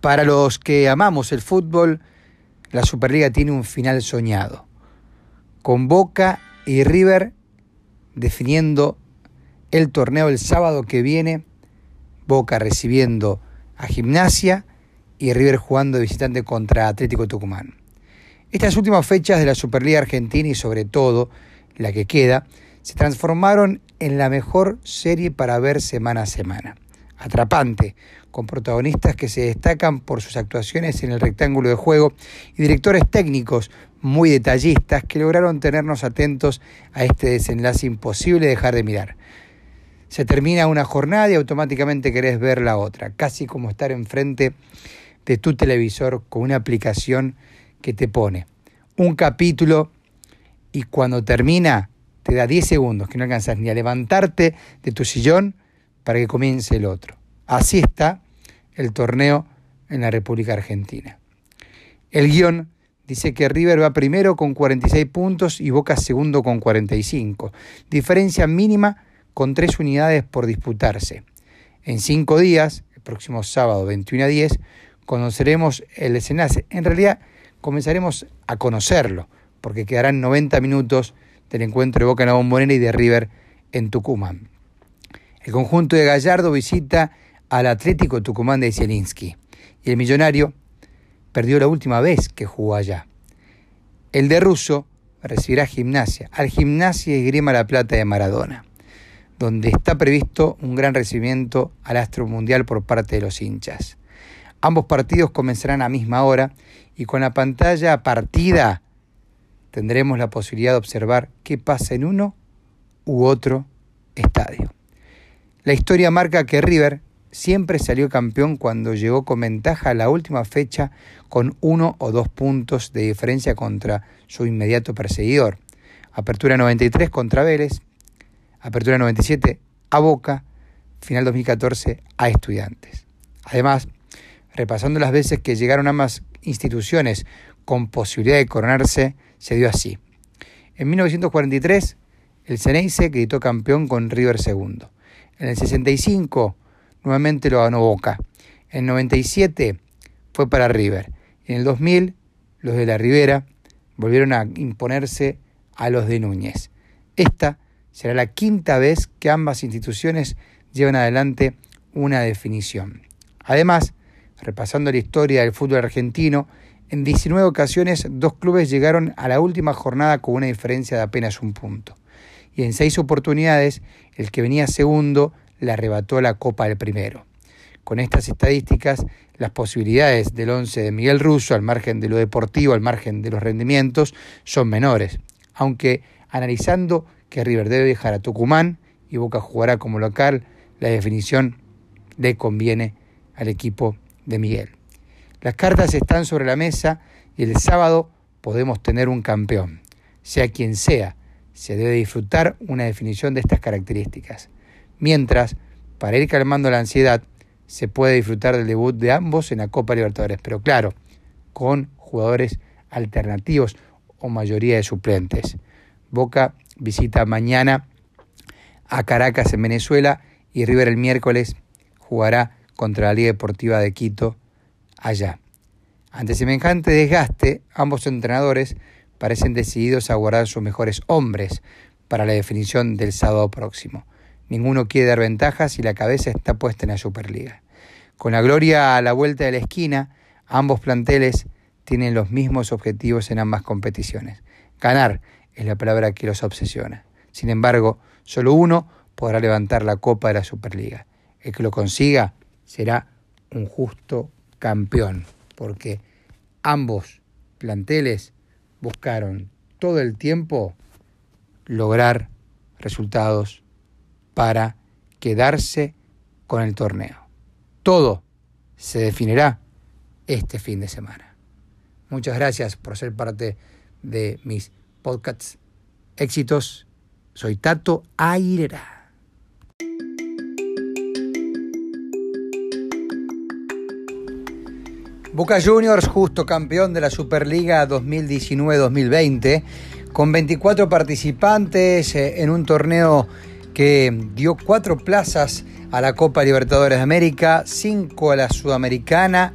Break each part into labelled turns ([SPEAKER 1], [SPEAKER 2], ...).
[SPEAKER 1] Para los que amamos el fútbol, la Superliga tiene un final soñado, con Boca y River definiendo el torneo el sábado que viene, Boca recibiendo a Gimnasia y River jugando de visitante contra Atlético Tucumán. Estas últimas fechas de la Superliga Argentina y sobre todo la que queda, se transformaron en la mejor serie para ver semana a semana. Atrapante, con protagonistas que se destacan por sus actuaciones en el rectángulo de juego y directores técnicos muy detallistas que lograron tenernos atentos a este desenlace imposible de dejar de mirar. Se termina una jornada y automáticamente querés ver la otra, casi como estar enfrente de tu televisor con una aplicación que te pone un capítulo y cuando termina te da 10 segundos que no alcanzas ni a levantarte de tu sillón para que comience el otro. Así está el torneo en la República Argentina. El guion dice que River va primero con 46 puntos y Boca segundo con 45. Diferencia mínima con tres unidades por disputarse. En cinco días, el próximo sábado 21 a 10, conoceremos el desenlace. En realidad, comenzaremos a conocerlo, porque quedarán 90 minutos del encuentro de Boca en la Bombonera y de River en Tucumán. El conjunto de Gallardo visita al Atlético Tucumán de Zielinski y el millonario perdió la última vez que jugó allá. El de Russo recibirá gimnasia, al gimnasia y Grima La Plata de Maradona, donde está previsto un gran recibimiento al astro mundial por parte de los hinchas. Ambos partidos comenzarán a misma hora y con la pantalla partida tendremos la posibilidad de observar qué pasa en uno u otro estadio. La historia marca que River siempre salió campeón cuando llegó con ventaja a la última fecha con uno o dos puntos de diferencia contra su inmediato perseguidor. Apertura 93 contra Vélez, Apertura 97 a Boca, final 2014 a Estudiantes. Además, repasando las veces que llegaron ambas instituciones con posibilidad de coronarse, se dio así. En 1943, el Ceneice gritó campeón con River II. En el 65, nuevamente lo ganó Boca. En el 97 fue para River. En el 2000, los de la Ribera volvieron a imponerse a los de Núñez. Esta será la quinta vez que ambas instituciones llevan adelante una definición. Además, repasando la historia del fútbol argentino, en 19 ocasiones, dos clubes llegaron a la última jornada con una diferencia de apenas un punto. Y en seis oportunidades, el que venía segundo le arrebató la copa del primero. Con estas estadísticas, las posibilidades del once de Miguel Russo, al margen de lo deportivo, al margen de los rendimientos, son menores. Aunque analizando que River debe dejar a Tucumán y Boca jugará como local, la definición le conviene al equipo de Miguel. Las cartas están sobre la mesa y el sábado podemos tener un campeón. Sea quien sea, se debe disfrutar una definición de estas características. Mientras, para ir calmando la ansiedad, se puede disfrutar del debut de ambos en la Copa Libertadores, pero claro, con jugadores alternativos o mayoría de suplentes. Boca visita mañana a Caracas en Venezuela y River el miércoles jugará contra la Liga Deportiva de Quito allá. Ante semejante desgaste, ambos entrenadores parecen decididos a guardar sus mejores hombres para la definición del sábado próximo. Ninguno quiere dar ventajas y la cabeza está puesta en la Superliga. Con la gloria a la vuelta de la esquina, ambos planteles tienen los mismos objetivos en ambas competiciones. Ganar es la palabra que los obsesiona. Sin embargo, solo uno podrá levantar la copa de la Superliga. El que lo consiga será un justo campeón, porque ambos planteles buscaron todo el tiempo lograr resultados para quedarse con el torneo. Todo se definirá este fin de semana. Muchas gracias por ser parte de mis podcasts. Éxitos. Soy Tato Airera. Boca Juniors, justo campeón de la Superliga 2019-2020, con 24 participantes eh, en un torneo que dio cuatro plazas a la Copa Libertadores de América, cinco a la Sudamericana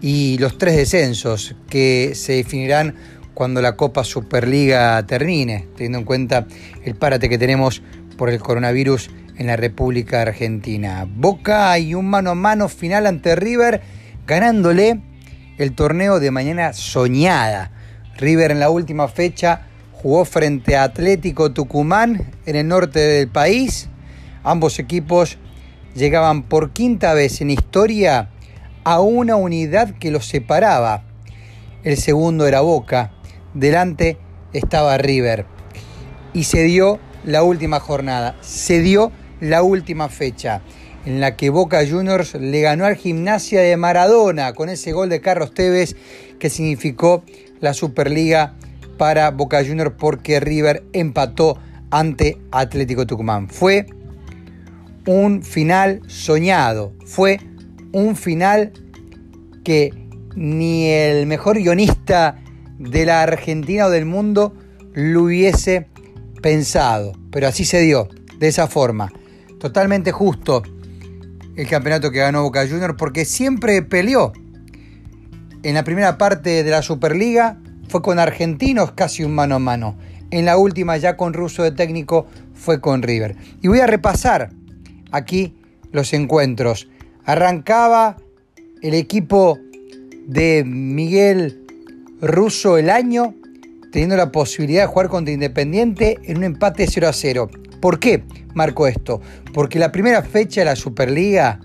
[SPEAKER 1] y los tres descensos que se definirán cuando la Copa Superliga termine, teniendo en cuenta el párate que tenemos por el coronavirus en la República Argentina. Boca y un mano a mano final ante River, ganándole el torneo de mañana soñada. River en la última fecha jugó frente a Atlético Tucumán en el norte del país. Ambos equipos llegaban por quinta vez en historia a una unidad que los separaba. El segundo era Boca, delante estaba River. Y se dio la última jornada, se dio la última fecha en la que Boca Juniors le ganó al Gimnasia de Maradona con ese gol de Carlos Tevez que significó la Superliga para Boca Juniors porque River empató ante Atlético Tucumán. Fue un final soñado, fue un final que ni el mejor guionista de la Argentina o del mundo lo hubiese pensado, pero así se dio, de esa forma. Totalmente justo el campeonato que ganó Boca Juniors porque siempre peleó. En la primera parte de la Superliga fue con Argentinos casi un mano a mano. En la última ya con Russo de técnico fue con River. Y voy a repasar aquí los encuentros. Arrancaba el equipo de Miguel Russo el año teniendo la posibilidad de jugar contra Independiente en un empate 0 a 0. ¿Por qué marco esto? Porque la primera fecha de la Superliga,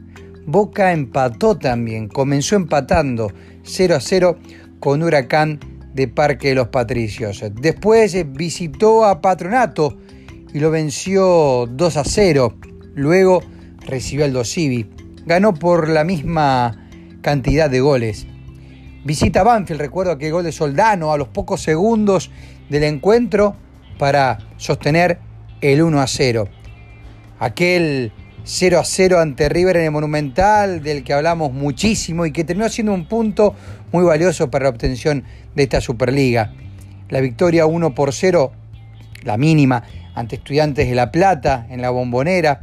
[SPEAKER 1] Boca empató también, comenzó empatando 0 a 0 con Huracán de Parque de los Patricios. Después visitó a Patronato y lo venció 2 a 0. Luego recibió al Dosivi. Ganó por la misma cantidad de goles. Visita Banfield, recuerdo aquel gol de Soldano a los pocos segundos del encuentro para sostener el 1 a 0. Aquel 0 a 0 ante River en el Monumental, del que hablamos muchísimo y que terminó siendo un punto muy valioso para la obtención de esta Superliga. La victoria 1 por 0, la mínima, ante Estudiantes de La Plata en la Bombonera.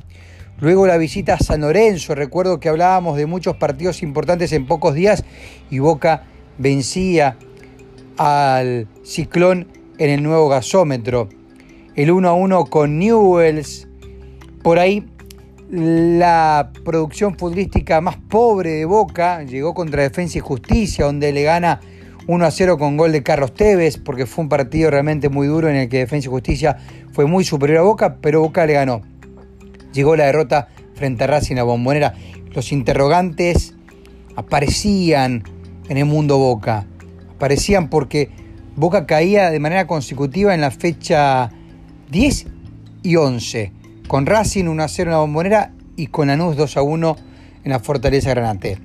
[SPEAKER 1] Luego la visita a San Lorenzo, recuerdo que hablábamos de muchos partidos importantes en pocos días y Boca vencía al Ciclón en el nuevo gasómetro el 1 a 1 con Newells. Por ahí la producción futbolística más pobre de Boca llegó contra Defensa y Justicia, donde le gana 1 a 0 con gol de Carlos Tevez, porque fue un partido realmente muy duro en el que Defensa y Justicia fue muy superior a Boca, pero Boca le ganó. Llegó la derrota frente a Racing a Bombonera. Los interrogantes aparecían en el mundo Boca. Aparecían porque Boca caía de manera consecutiva en la fecha 10 y 11, con Racing 1 a 0 en la bombonera y con Lanús 2 a 1 en la Fortaleza Granate.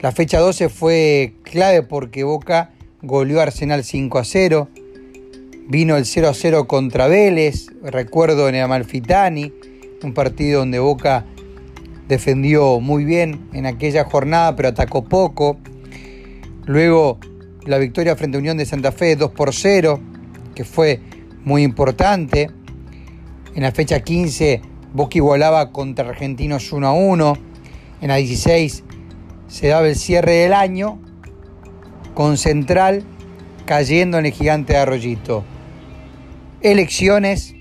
[SPEAKER 1] La fecha 12 fue clave porque Boca goleó a Arsenal 5 a 0. Vino el 0 a 0 contra Vélez, recuerdo en el Amalfitani, un partido donde Boca defendió muy bien en aquella jornada, pero atacó poco. Luego la victoria frente a Unión de Santa Fe 2 por 0, que fue muy importante. En la fecha 15, Boca igualaba contra Argentinos 1 a 1. En la 16 se daba el cierre del año con Central cayendo en el gigante de Arroyito. Elecciones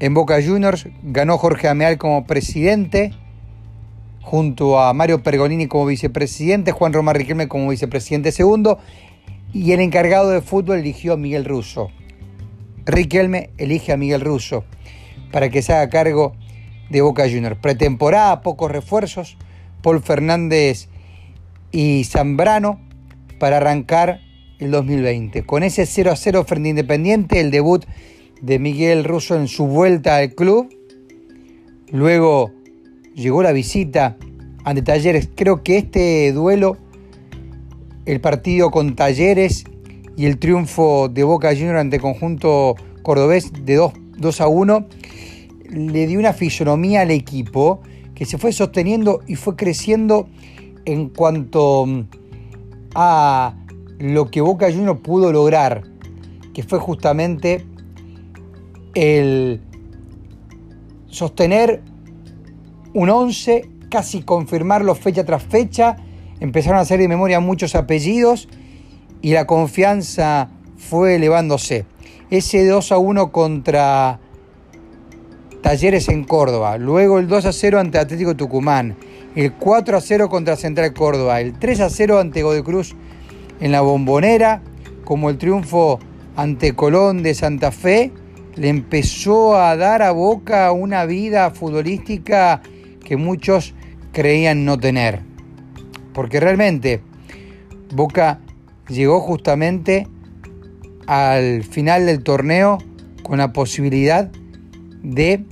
[SPEAKER 1] en Boca Juniors, ganó Jorge Ameal como presidente, junto a Mario Pergolini como vicepresidente, Juan Román Riquelme como vicepresidente segundo, y el encargado de fútbol eligió a Miguel Russo. Riquelme elige a Miguel Russo para que se haga cargo de Boca Juniors. Pretemporada, pocos refuerzos, Paul Fernández y Zambrano para arrancar el 2020. Con ese 0 a 0 frente Independiente, el debut de Miguel Russo en su vuelta al club. Luego llegó la visita ante Talleres. Creo que este duelo, el partido con Talleres y el triunfo de Boca Juniors ante conjunto cordobés de 2, 2 a 1, le dio una fisonomía al equipo que se fue sosteniendo y fue creciendo en cuanto mm, a lo que Boca Juniors pudo lograr, que fue justamente el sostener un 11, casi confirmarlo fecha tras fecha, empezaron a hacer de memoria muchos apellidos y la confianza fue elevándose. Ese 2 a 1 contra Talleres en Córdoba, luego el 2 a 0 ante Atlético Tucumán, el 4 a 0 contra Central Córdoba, el 3 a 0 ante Godecruz en la Bombonera, como el triunfo ante Colón de Santa Fe, le empezó a dar a Boca una vida futbolística que muchos creían no tener. Porque realmente Boca llegó justamente al final del torneo con la posibilidad de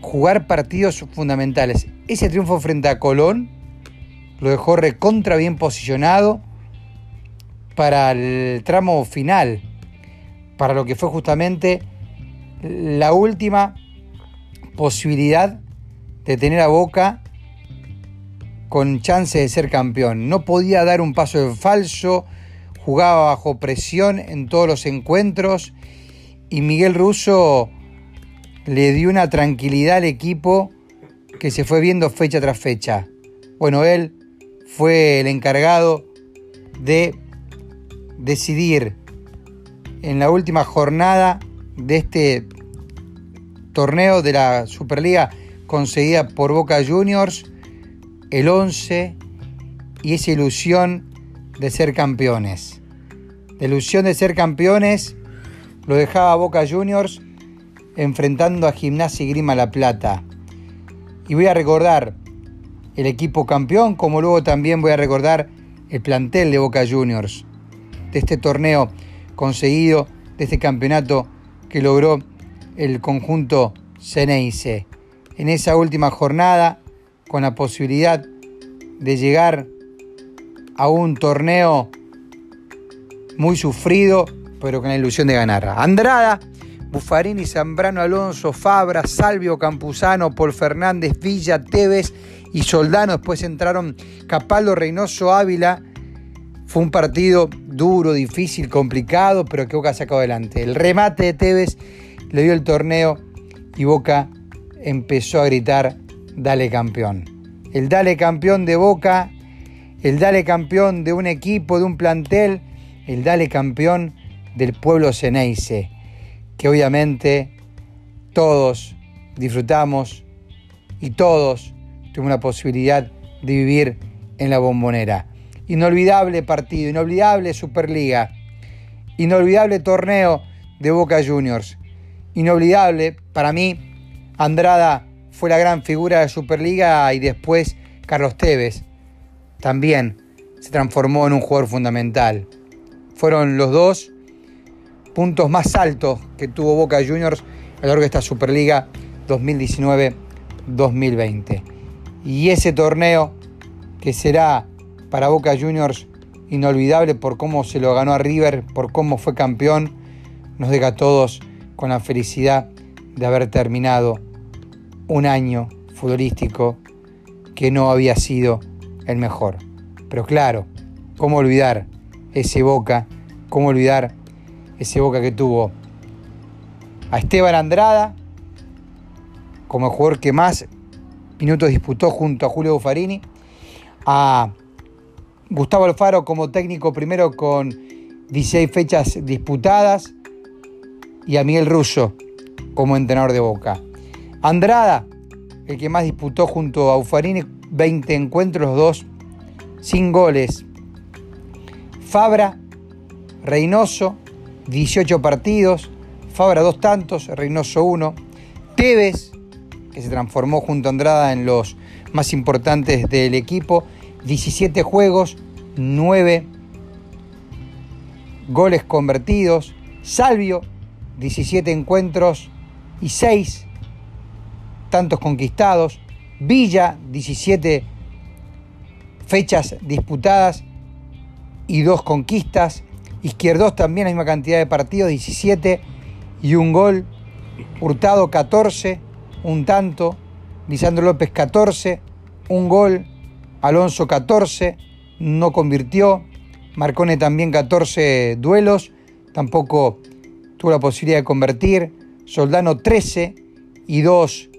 [SPEAKER 1] jugar partidos fundamentales. Ese triunfo frente a Colón lo dejó recontra bien posicionado para el tramo final, para lo que fue justamente la última posibilidad de tener a Boca con chance de ser campeón. No podía dar un paso en falso, jugaba bajo presión en todos los encuentros y Miguel Russo le dio una tranquilidad al equipo que se fue viendo fecha tras fecha. Bueno, él fue el encargado de decidir en la última jornada de este torneo de la Superliga conseguida por Boca Juniors el 11 y esa ilusión de ser campeones. La ilusión de ser campeones lo dejaba Boca Juniors enfrentando a Gimnasia y Grima La Plata. Y voy a recordar el equipo campeón, como luego también voy a recordar el plantel de Boca Juniors de este torneo conseguido, de este campeonato que logró el conjunto Ceneice. En esa última jornada, con la posibilidad de llegar a un torneo muy sufrido, pero con la ilusión de ganar. Andrada, Buffarini, Zambrano, Alonso, Fabra, Salvio, Campuzano, Paul Fernández, Villa, Tevez y Soldano. Después entraron Capaldo, Reynoso, Ávila fue un partido duro, difícil, complicado, pero que Boca sacó adelante. El remate de Tevez le dio el torneo y Boca empezó a gritar, dale campeón. El dale campeón de Boca, el dale campeón de un equipo, de un plantel, el dale campeón del pueblo Ceneice, que obviamente todos disfrutamos y todos tuvimos la posibilidad de vivir en la bombonera. Inolvidable partido, inolvidable Superliga, inolvidable torneo de Boca Juniors. Inolvidable, para mí, Andrada fue la gran figura de Superliga y después Carlos Tevez también se transformó en un jugador fundamental. Fueron los dos puntos más altos que tuvo Boca Juniors a lo largo de esta Superliga 2019-2020. Y ese torneo que será para Boca Juniors inolvidable por cómo se lo ganó a River, por cómo fue campeón, nos deja a todos con la felicidad de haber terminado un año futbolístico que no había sido el mejor. Pero claro, ¿cómo olvidar ese Boca? ¿Cómo olvidar ese Boca que tuvo a Esteban Andrada como jugador que más minutos disputó junto a Julio Buffarini, a Gustavo Alfaro como técnico primero con 16 fechas disputadas y a Miguel Russo como entrenador de Boca. Andrada, el que más disputó junto a Ufarini, 20 encuentros, dos sin goles. Fabra, Reynoso, 18 partidos, Fabra dos tantos, Reynoso uno. Tevez, que se transformó junto a Andrada en los más importantes del equipo, 17 juegos, 9 goles convertidos. Salvio, 17 encuentros y 6 tantos conquistados. Villa, 17 fechas disputadas y 2 conquistas. Izquierdos también la misma cantidad de partidos, 17 y un gol. Hurtado 14, un tanto. Lisandro López 14, un gol. Alonso 14, no convirtió. Marcone también 14 duelos, tampoco tuvo la posibilidad de convertir. Soldano 13 y 2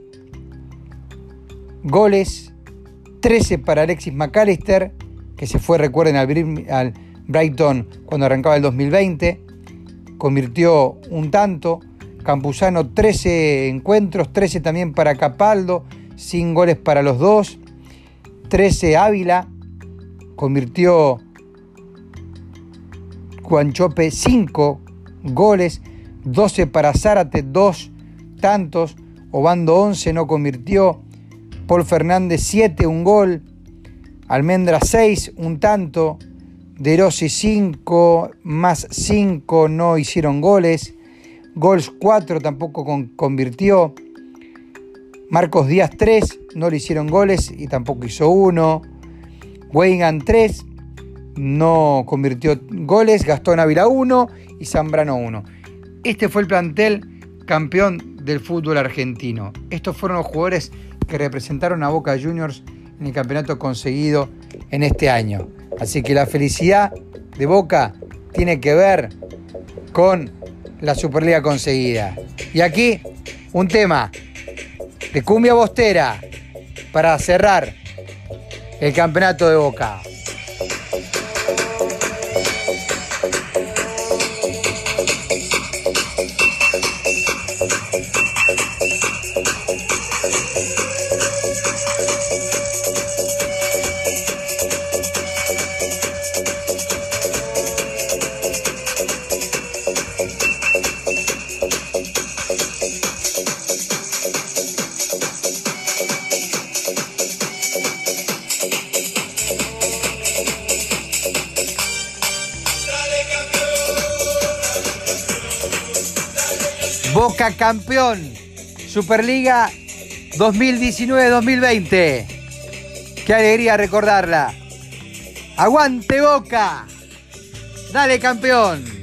[SPEAKER 1] goles. 13 para Alexis McAllister que se fue, recuerden, al, Brighton cuando arrancaba el 2020. Convirtió un tanto. Campuzano 13 encuentros, 13 también para Capaldo, sin goles para los dos. 13 Ávila, convirtió Juanchope 5 goles, 12 para Zárate, 2 tantos, Obando 11 no convirtió, Paul Fernández 7, un gol, Almendra 6, un tanto, De Rossi 5, más 5 no hicieron goles, Gols 4 tampoco convirtió, Marcos Díaz 3, no le hicieron goles y tampoco hizo uno, Weigan 3, no convirtió goles, Gastón Ávila 1 y Zambrano 1. Este fue el plantel campeón del fútbol argentino. Estos fueron los jugadores que representaron a Boca Juniors en el campeonato conseguido en este año. Así que la felicidad de Boca tiene que ver con la Superliga conseguida. Y aquí un tema de cumbia bostera para cerrar el campeonato de Boca. Boca campeón. Superliga 2019-2020. Qué alegría recordarla. Aguante Boca. Dale campeón.